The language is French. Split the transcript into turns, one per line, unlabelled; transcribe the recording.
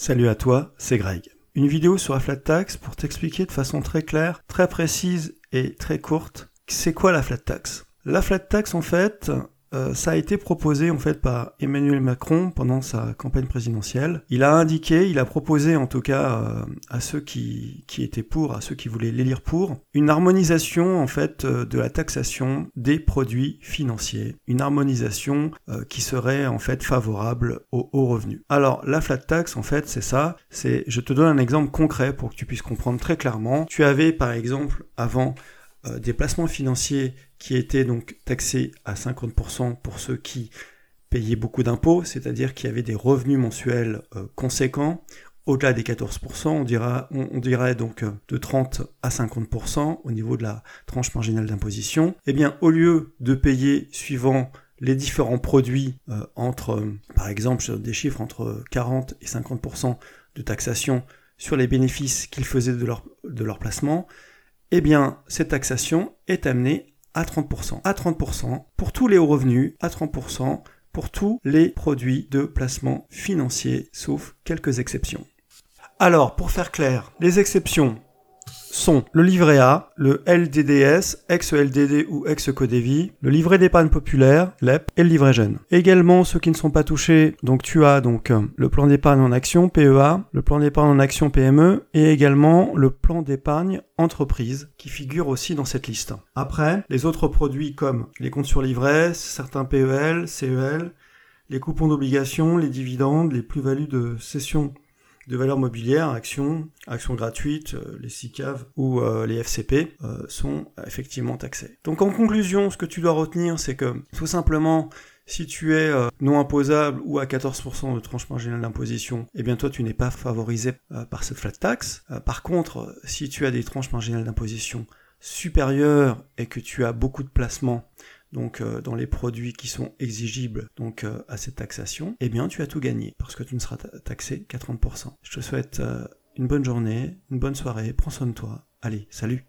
Salut à toi, c'est Greg. Une vidéo sur la flat tax pour t'expliquer de façon très claire, très précise et très courte, c'est quoi la flat tax? La flat tax en fait, euh, ça a été proposé en fait par Emmanuel Macron pendant sa campagne présidentielle. Il a indiqué, il a proposé en tout cas euh, à ceux qui, étaient pour, à ceux qui voulaient l'élire pour, une harmonisation en fait euh, de la taxation des produits financiers, une harmonisation qui serait en fait favorable aux hauts revenus. Alors la flat tax en fait c'est ça, c'est je te donne un exemple concret pour que tu puisses comprendre très clairement. Tu avais par exemple avant des placements financiers qui était donc taxé à 50% pour ceux qui payaient beaucoup d'impôts, c'est-à-dire qui avaient des revenus mensuels euh, conséquents, au-delà des 14%, on, dira, on, dirait donc euh, de 30 à 50% au niveau de la tranche marginale d'imposition. Eh bien, au lieu de payer suivant les différents produits euh, entre, par exemple, des chiffres entre 40 et 50% de taxation sur les bénéfices qu'ils faisaient de leur placement, eh bien, cette taxation est amenée à 30%. À 30% pour tous les hauts revenus, à 30% pour tous les produits de placement financier, sauf quelques exceptions. Alors, pour faire clair, les exceptions sont le livret A, le LDDS, ex-LDD ou ex-Codevi, le livret d'épargne populaire, LEP, et le livret jeune. Également, ceux qui ne sont pas touchés, donc tu as donc euh, le plan d'épargne en action, PEA, le plan d'épargne en action PME, et également le plan d'épargne entreprise, qui figure aussi dans cette liste. Après, les autres produits comme les comptes sur livret, certains PEL, CEL, les coupons d'obligation, les dividendes, les plus-values de cession de valeurs mobilières, actions, actions gratuites, euh, les SICAV ou euh, les FCP euh, sont effectivement taxés. Donc en conclusion, ce que tu dois retenir, c'est que tout simplement, si tu es non imposable ou à 14% de tranche marginale d'imposition, eh bien toi tu n'es pas favorisé par cette flat tax. par contre, si tu as des tranches marginales d'imposition supérieures et que tu as beaucoup de placements donc euh, dans les produits qui sont exigibles donc euh, à cette taxation, eh bien tu as tout gagné parce que tu ne seras taxé qu'à 30%. Je te souhaite euh, une bonne journée, une bonne soirée, prends soin de toi. Allez, salut